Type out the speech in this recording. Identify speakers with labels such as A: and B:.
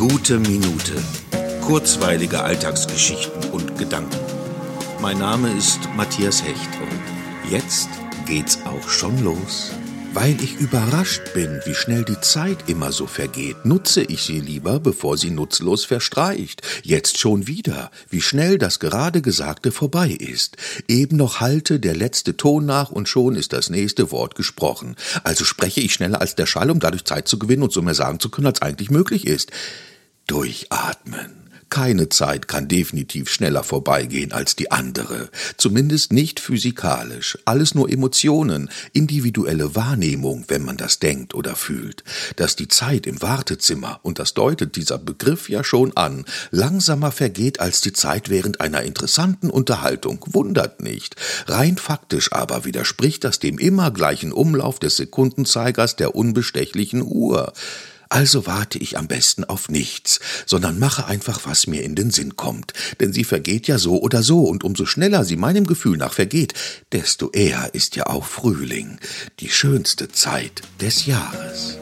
A: Gute Minute. Kurzweilige Alltagsgeschichten und Gedanken. Mein Name ist Matthias Hecht und jetzt geht's auch schon los. Weil ich überrascht bin, wie schnell die Zeit immer so vergeht, nutze ich sie lieber, bevor sie nutzlos verstreicht. Jetzt schon wieder, wie schnell das gerade Gesagte vorbei ist. Eben noch halte der letzte Ton nach und schon ist das nächste Wort gesprochen. Also spreche ich schneller als der Schall, um dadurch Zeit zu gewinnen und so mehr sagen zu können, als eigentlich möglich ist. Durchatmen. Keine Zeit kann definitiv schneller vorbeigehen als die andere, zumindest nicht physikalisch, alles nur Emotionen, individuelle Wahrnehmung, wenn man das denkt oder fühlt. Dass die Zeit im Wartezimmer, und das deutet dieser Begriff ja schon an, langsamer vergeht als die Zeit während einer interessanten Unterhaltung, wundert nicht. Rein faktisch aber widerspricht das dem immer gleichen Umlauf des Sekundenzeigers der unbestechlichen Uhr. Also warte ich am besten auf nichts, sondern mache einfach, was mir in den Sinn kommt, denn sie vergeht ja so oder so, und umso schneller sie meinem Gefühl nach vergeht, desto eher ist ja auch Frühling, die schönste Zeit des Jahres.